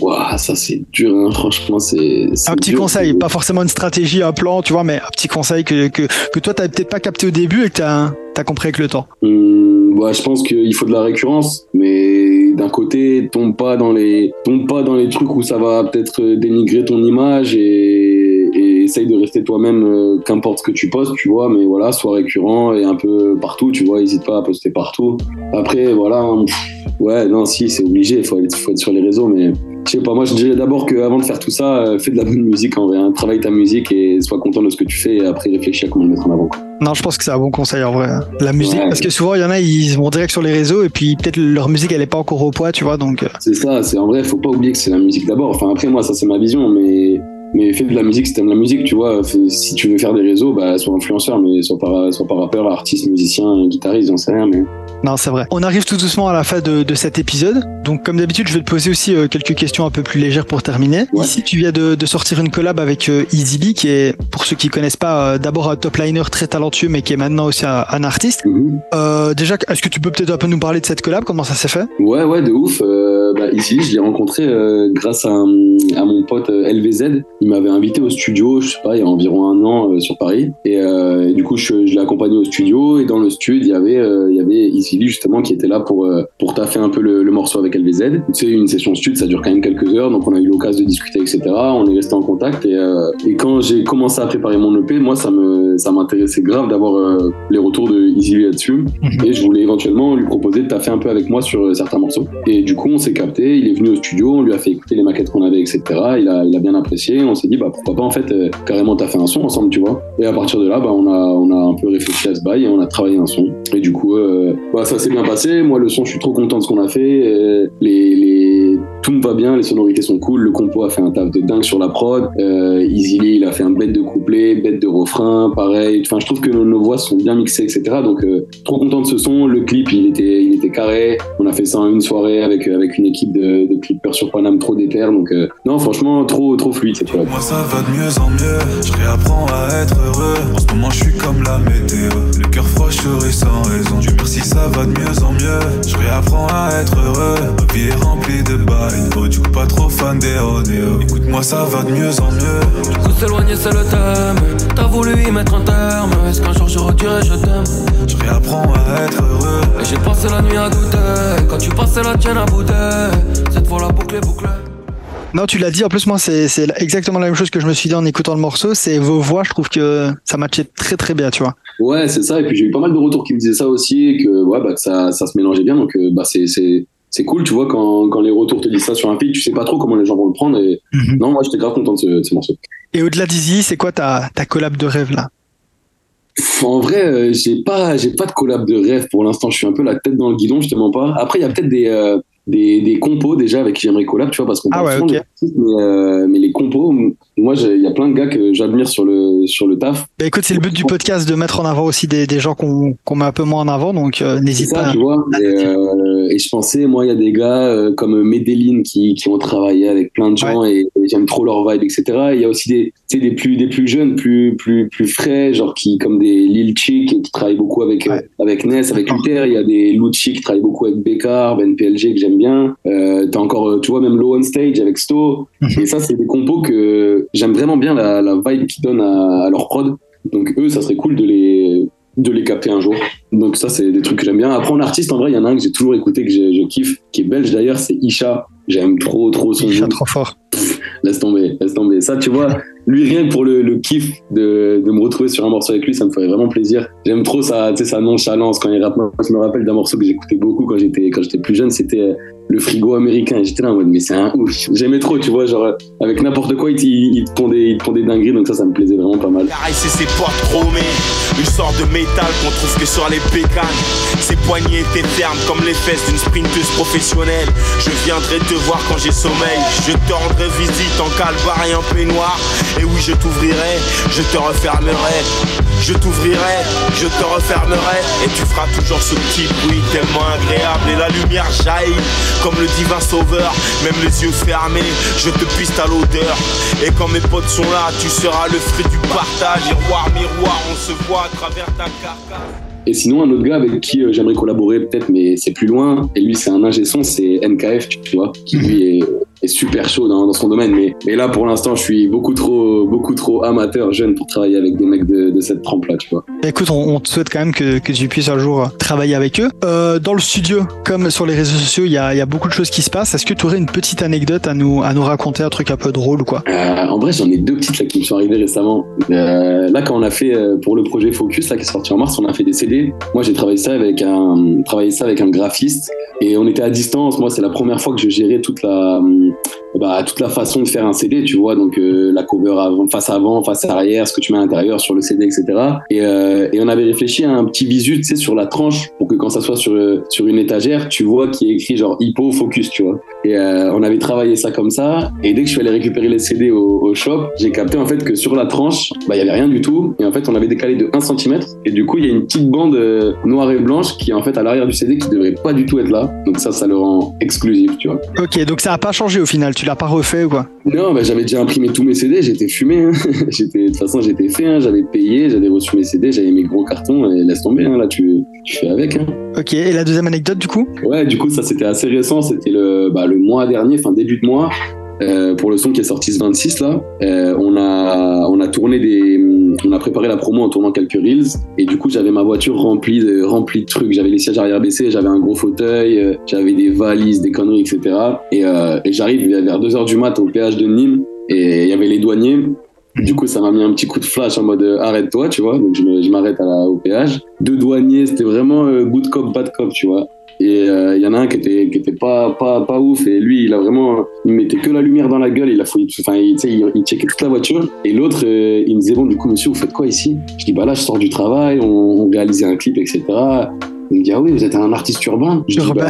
Wow, ça c'est dur, hein. franchement, c'est. Un petit dur, conseil, pas forcément une stratégie, un plan, tu vois, mais un petit conseil que, que, que toi t'avais peut-être pas capté au début et que t'as as compris avec le temps. Mmh, ouais, je pense qu'il faut de la récurrence, mais d'un côté, tombe pas dans les, tombe pas dans les trucs où ça va peut-être dénigrer ton image et, et essaye de rester toi-même, euh, qu'importe ce que tu postes, tu vois, mais voilà, sois récurrent et un peu partout, tu vois, hésite pas à poster partout. Après, voilà, pff, ouais, non, si, c'est obligé, il faut faut être sur les réseaux, mais je sais pas, moi je dirais d'abord qu'avant de faire tout ça, euh, fais de la bonne musique en vrai. Hein. Travaille ta musique et sois content de ce que tu fais et après réfléchis à comment le mettre en avant. Non, je pense que c'est un bon conseil en vrai. La musique, ouais. parce que souvent il y en a, ils vont direct sur les réseaux et puis peut-être leur musique elle est pas encore au poids, tu vois. Donc. C'est ça, c'est en vrai, faut pas oublier que c'est la musique d'abord. Enfin après moi ça c'est ma vision, mais mais fais de la musique si t'aimes la musique, tu vois. Fais, si tu veux faire des réseaux, bah sois influenceur, mais sois pas, sois pas rappeur, artiste, musicien, guitariste, j'en sais rien, mais. Non, c'est vrai. On arrive tout doucement à la fin de, de cet épisode. Donc, comme d'habitude, je vais te poser aussi euh, quelques questions un peu plus légères pour terminer. Ouais. Ici, tu viens de, de, sortir une collab avec euh, qui est, pour ceux qui connaissent pas, euh, d'abord un top liner très talentueux, mais qui est maintenant aussi un, un artiste. Mm -hmm. déjà, est-ce que tu peux peut-être un peu nous parler de cette collab? Comment ça s'est fait? Ouais, ouais, de ouf. bah, Easy B, je l'ai rencontré grâce à, à, mon pote LVZ. Il m'avait invité au studio, je sais pas, il y a environ un an sur Paris. Et, et, du coup, je, je l'ai accompagné au studio. Et dans le studio, il y avait, il y avait Easy B, justement, qui était là pour, pour taffer un peu le, le morceau avec LVZ. C'est une session stud, ça dure quand même quelques heures, donc on a eu l'occasion de discuter, etc. On est resté en contact et, euh, et quand j'ai commencé à préparer mon EP, moi ça me ça m'intéressait grave d'avoir euh, les retours de Easy là-dessus Mhm. et je voulais éventuellement lui proposer de taffer un peu avec moi sur euh, certains morceaux. Et du coup on s'est capté, il est venu au studio, on lui a fait écouter les maquettes qu'on avait, etc. Il a, il a bien apprécié, on s'est dit bah pourquoi pas en fait euh, carrément taffer un son ensemble, tu vois. Et à partir de là, bah on a on a un peu réfléchi à ce bail et on a travaillé un son. Et du coup euh, bah, ça s'est bien passé. Moi le son, je suis trop content de ce qu'on a fait. Euh, les, les tout me va bien, les sonorités sont cool, le compo a fait un taf de dingue sur la prod, euh, Easy Lee, il a fait un bête de couplet, bête de refrain, pareil, enfin je trouve que nos, voix sont bien mixées, etc. Donc euh, trop content de ce son, le clip il était, il était carré, on a fait ça en une soirée avec, avec une équipe de, de clippers sur Paname trop déter, donc euh, non franchement trop, trop fluide cette fois. Moi ça va de mieux en mieux, je réapprends à être heureux, en ce moment je suis comme la météo, le cœur froid je sans raison, Dieu merci ça va de mieux en mieux, je réapprends à être heureux, ma vie est remplie de bails, oh, du coup pas trop fan des rodéos, écoute-moi ça va de mieux en mieux. Du coup s'éloigner c'est le thème, t'as voulu y mettre un terme, est-ce qu'un jour je redirai je t'aime? Je réapprends à être heureux, et j'ai passé la nuit à douter, quand tu passais la tienne à bouder, cette fois la boucle est bouclée. Non, tu l'as dit. En plus, moi, c'est exactement la même chose que je me suis dit en écoutant le morceau. C'est vos voix. Je trouve que ça matchait très très bien, tu vois. Ouais, c'est ça. Et puis j'ai eu pas mal de retours qui me disaient ça aussi, que ouais, bah, que ça, ça se mélangeait bien. Donc euh, bah, c'est c'est cool, tu vois, quand, quand les retours te disent ça sur un feed, tu sais pas trop comment les gens vont le prendre. Et Mm -hmm. non, moi, j'étais grave content de ce, de ce morceau. Et au-delà d'Easy, c'est quoi ta, ta collab de rêve là? En vrai, euh, j'ai pas, j'ai pas de collab de rêve pour l'instant. Je suis un peu la tête dans le guidon, je te mens pas. Après, il y a peut-être des, euh, des, des, compos déjà avec qui j'aimerais collab, tu vois, parce qu'on ah parle ouais, souvent okay. de artistes, mais, euh, mais, les compos, moi, il y a plein de gars que j'admire sur le, sur le taf. Bah écoute, c'est le but du podcast de mettre en avant aussi des, des gens qu'on qu met un peu moins en avant, donc euh, n'hésite pas. Tu vois, et, euh, et, je pensais, moi, il y a des gars comme Medellin qui, qui ont travaillé avec plein de gens ouais. et, et j'aime trop leur vibe, etc. Il y a aussi des, des plus, des plus jeunes, plus, plus, plus frais, genre qui, comme des Lil Chick qui travaillent beaucoup avec, ouais. avec Ness, avec Luther. Il y a des Lucci qui travaillent beaucoup avec Bekar, Ben PLG que j'aime bien. Euh, T'as encore, tu vois, même Low on Stage avec Sto. Mhm. et ça, c'est des compos que j'aime vraiment bien la, la vibe qu'ils donnent à, à, leur prod. Donc eux, ça serait cool de les, de les capter un jour. Donc ça, c'est des trucs que j'aime bien. Après, en artiste, en vrai, il y en a un que j'ai toujours écouté, que je, je kiffe, qui est belge d'ailleurs, c'est Isha. J'aime trop, trop son Isha, trop fort. Laisse tomber, laisse tomber. Ça, tu vois, lui, rien que pour le, kiff de, de, me retrouver sur un morceau avec lui, ça me ferait vraiment plaisir. J'aime trop sa, sa nonchalance quand il rappe. Je me rappelle d'un morceau que j'écoutais beaucoup quand j'étais quand j'étais plus jeune, c'était le frigo américain. J'étais là en mode, mais c'est un ouf. J'aimais trop, tu vois, genre, avec n'importe quoi, il, il, te pondait, il te pondait dingueries, donc ça, ça me plaisait vraiment pas mal. c'est ses portes chromées, une sorte de métal qu'on trouve que sur les bécanes. Ses poignets étaient fermes comme les fesses d'une sprinteuse professionnelle. Je viendrai te voir quand j'ai sommeil, je te rendrai visite en calbar et en peignoir. Et oui, je t'ouvrirai, je te refermerai. Je t'ouvrirai, je te refermerai. Et tu feras toujours ce petit bruit tellement agréable. Et la lumière jaillit comme le divin sauveur. Même les yeux fermés, je te piste à l'odeur. Et quand mes potes sont là, tu seras le fruit du partage. Miroir, miroir, on se voit à travers ta carcasse. Et sinon, un autre gars avec qui euh, j'aimerais collaborer peut-être, mais c'est plus loin, et lui c'est un ingé son, c'est NKF, tu vois, qui lui est est super chaud dans, dans son domaine. Mais, mais là, pour l'instant, je suis beaucoup trop, beaucoup trop amateur, jeune pour travailler avec des mecs de, de cette trempe-là, tu vois. Écoute, on, on, te souhaite quand même que, que tu puisses un jour travailler avec eux. Euh, dans le studio, comme sur les réseaux sociaux, il y a, y a, beaucoup de choses qui se passent. Est-ce que tu aurais une petite anecdote à nous, à nous raconter, un truc un peu drôle ou quoi? Euh, En vrai, j'en ai deux petites là, qui me sont arrivées récemment. Euh, là, quand on a fait pour le projet Focus, là, qui est sorti en mars, on a fait des CD. Moi, j'ai travaillé ça avec un, travaillé ça avec un graphiste et on était à distance. Moi, c'est la première fois que je gérais toute la, bah, toute la façon de faire un CD, tu vois, donc euh, la cover avant, face avant, face arrière, ce que tu mets à l'intérieur sur le CD, etc. Et, euh, et, on avait réfléchi à un petit visu, tu sais, sur la tranche pour que quand ça soit sur sur une étagère, tu vois qui est écrit genre hypo focus, tu vois. Et euh, on avait travaillé ça comme ça. Et dès que je suis allé récupérer les CD au, au shop, j'ai capté en fait que sur la tranche, bah il y avait rien du tout. Et en fait, on avait décalé de 1 cm. Et du coup, il y a une petite bande euh, noire et blanche qui est en fait à l'arrière du CD qui devrait pas du tout être là. Donc ça, ça le rend exclusif, tu vois. Ok, donc ça a pas changé au final. Tu l'as pas refait ou quoi? Non, bah, j'avais déjà imprimé tous mes CD, j'étais fumé. Hein. j'étais, de toute façon, j'étais fait, hein. j'avais payé, j'avais reçu mes CD, j'avais mes gros cartons et laisse tomber, hein. là, tu, tu fais avec. Ok, et la deuxième anecdote du coup? Ouais, du coup, ça c'était assez récent, c'était le, bah, le mois dernier, enfin début de mois. Euh, pour le son qui est sorti ce 26 là, euh, on a on a tourné des, on a préparé la promo en tournant quelques reels et du coup j'avais ma voiture remplie de remplie de trucs. J'avais les sièges arrière baissés, j'avais un gros fauteuil, euh, j'avais des valises, des conneries, etc. Et, j'arrive vers 2 heures du mat au péage de Nîmes et il y avait les douaniers. Du coup, ça m'a mis un petit coup de flash en mode arrête-toi, tu vois. Donc je m'arrête au péage. Deux douaniers, c'était vraiment good cop, bad cop, tu vois. Et il euh, y en a un qui était, qui était pas, pas, pas ouf. Et lui, il a vraiment, il mettait que la lumière dans la gueule. Il a fouillé, enfin, il, il, il checkait toute la voiture. Et l'autre, euh, il me disait, bon, du coup, monsieur, vous faites quoi ici? Je dis, bah là, je sors du travail, on, on réalisait un clip, etc. Il me dit, ah oui, vous êtes un artiste urbain Je dis, bah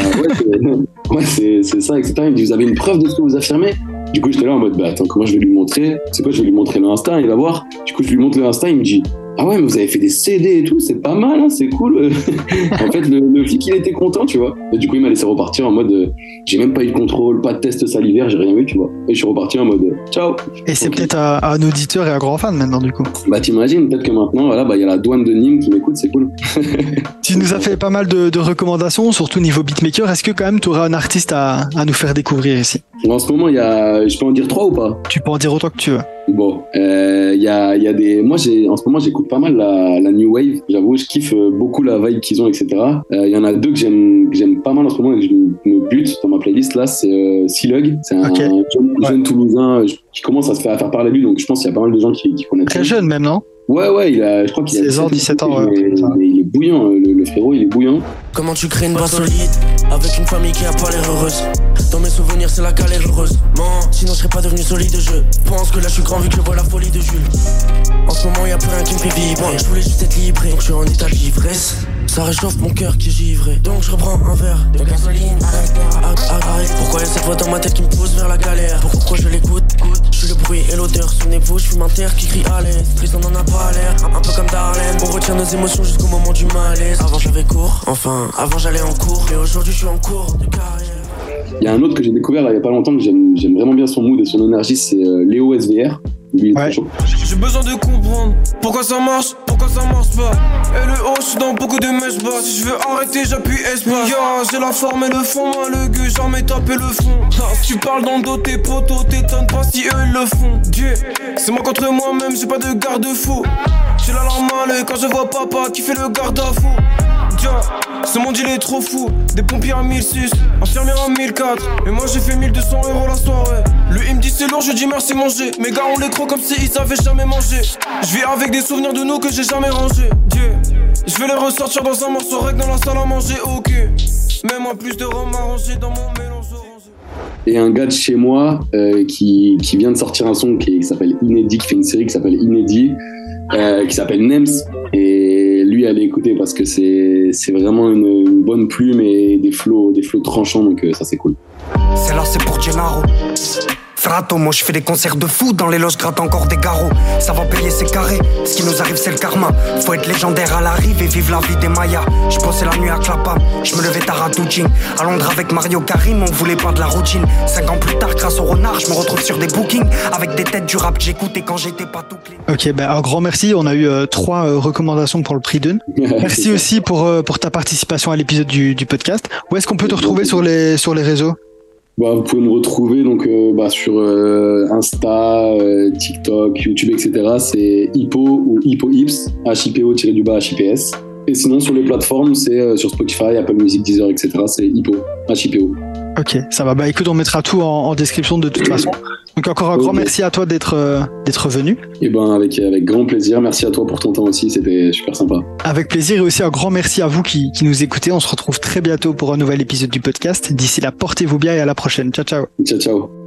ouais, c'est ça, etc. Il me dit, vous avez une preuve de ce que vous affirmez? Du coup, j'étais là en mode, bah attends, comment je vais lui montrer? C'est quoi, je vais lui montrer l'Insta, il va voir. Du coup, je lui montre l'Insta, il me dit, ah ouais, mais vous avez fait des CD et tout, c'est pas mal, hein, c'est cool. en fait, le, le, flic, il était content, tu vois. Et du coup, il m'a laissé repartir en mode, euh, j'ai même pas eu de contrôle, pas de test salivaire, j'ai rien eu, tu vois. Et je suis reparti en mode, euh, ciao. Et c'est peut-être un, un, auditeur et un grand fan maintenant, du coup. Bah, t'imagines, peut-être que maintenant, voilà, bah, il y a la douane de Nîmes qui m'écoute, c'est cool. tu nous as fait pas mal de, de recommandations, surtout niveau beatmaker. Est-ce que quand même tu auras un artiste à, à nous faire découvrir ici? En ce moment, il y a, je peux en dire trois ou pas? Tu peux en dire autant que tu veux. Bon, il euh, y, a, y a des. Moi, j'ai en ce moment, j'écoute pas mal la, la New Wave. J'avoue, je kiffe beaucoup la vibe qu'ils ont, etc. Il euh, y en a deux que j'aime, que j'aime pas mal en ce moment et que je me bute dans ma playlist là. C'est euh, Silug. C'est un okay. jeune, ouais. jeune, Toulousain qui commence à se faire, à faire parler de lui. Donc, je pense qu'il y a pas mal de gens qui, qui connaissent. Très jeune, même, non? Ouais, ouais, il a, je crois qu'il a 16 ans, 17 ans. Ouais. Mais, mais il est bouillant, le, le, frérot, il est bouillant. Comment tu crées une base solide avec une famille qui a pas l'air heureuse Dans mes souvenirs, c'est la galère heureuse. Man, sinon je serais pas devenu solide. Je pense que là je suis grand vu que je vois la folie de Jules. En ce moment, y a plus rien qui me fait vibrer. Je voulais juste être libre, donc je suis en état d'ivresse. Ça réchauffe mon cœur qui est givré. Donc je reprends un verre de gasoline. Arrête. Pourquoi y a cette voix dans ma tête qui me pousse vers la galère? Pourquoi je l'écoute? Je suis le bruit et l'odeur. Souvenez-vous, je suis un terre qui crie à l'aise. Prison n'en a pas l'air. Un, peu comme Darlene. On retient nos émotions jusqu'au moment du malaise. Avant j'avais cours, enfin, avant j'allais en cours. Mais aujourd'hui je suis en cours de carrière. Il y a un autre que j'ai découvert il y a pas longtemps que j'aime vraiment bien son mood et son énergie, c'est euh, Léo SVR. Ouais. J'ai besoin de comprendre pourquoi ça marche, pourquoi ça marche pas. Et le haut, je suis dans beaucoup de mèches bas. Si je veux arrêter, j'appuie espace. Yeah, j'ai la forme et le fond, moi le gueux, jamais tapé le fond. Si tu parles dans le dos, tes potos, t'étonnes pas si eux ils le font. Dieu, c'est moi contre moi-même, j'ai pas de garde-fou. J'ai la larme mal quand je vois papa qui fait le garde-à-fou. Ce monde il est trop fou. Des pompiers à 1006, infirmiers à 1004. Et moi j'ai fait 1200 euros la soirée. Lui il me dit c'est lourd, je dis merci manger. Mes gars on les croit comme s'ils avaient jamais mangé. Je vis avec des souvenirs de nous que j'ai jamais rangés. Je vais les ressortir dans un morceau rec dans la salle à manger, ok. Mets-moi plus de rhum arrangé dans mon mélange. Et un gars de chez moi euh, qui, vient de sortir un son qui, qui s'appelle Inédit, qui fait une série qui s'appelle Inédit, euh, qui s'appelle Nems. Et lui, allez écouter parce que c'est c'est vraiment une, bonne plume et des flots, des flots tranchants, donc euh, ça c'est cool. C'est là, c'est pour Gennaro. Frato, moi je fais des concerts de fou dans les loges, gratte encore des garrots. Ça va payer ses carrés, ce qui nous arrive c'est le karma. Faut être légendaire à la rive et vivre la vie des Mayas. Je bossais la nuit à Clapham, je me levais tard à Doujin. À Londres avec Mario Karim, on voulait pas de la routine. Cinq ans plus tard, grâce au renard, je me retrouve sur des bookings. Avec des têtes du rap que j'écoutais quand j'étais pas tout clean. Ok, ben un grand merci. On a eu euh, trois euh, recommandations pour le prix d'une. Merci aussi pour, euh, pour ta participation à l'épisode du, du podcast. Où est-ce qu'on peut te retrouver sur les, sur les réseaux? Bah, vous pouvez me retrouver donc euh, bah, sur euh, Insta, euh, TikTok, YouTube, etc. C'est Hippo ou Hippo Hips, H-I-P-O-du-bas H-I-P-S. Et sinon, sur les plateformes, c'est euh, sur Spotify, Apple Music, Deezer, etc. C'est Hippo, H-I-P-O. Ok, ça va. Bah écoute, on mettra tout en, en description de toute façon. Donc encore un grand merci à toi d'être euh, d'être venu. Et ben, avec, avec grand plaisir. Merci à toi pour ton temps aussi. C'était super sympa. Avec plaisir et aussi un grand merci à vous qui, qui nous écoutez. On se retrouve très bientôt pour un nouvel épisode du podcast. D'ici là, portez-vous bien et à la prochaine. Ciao, ciao. Ciao, ciao.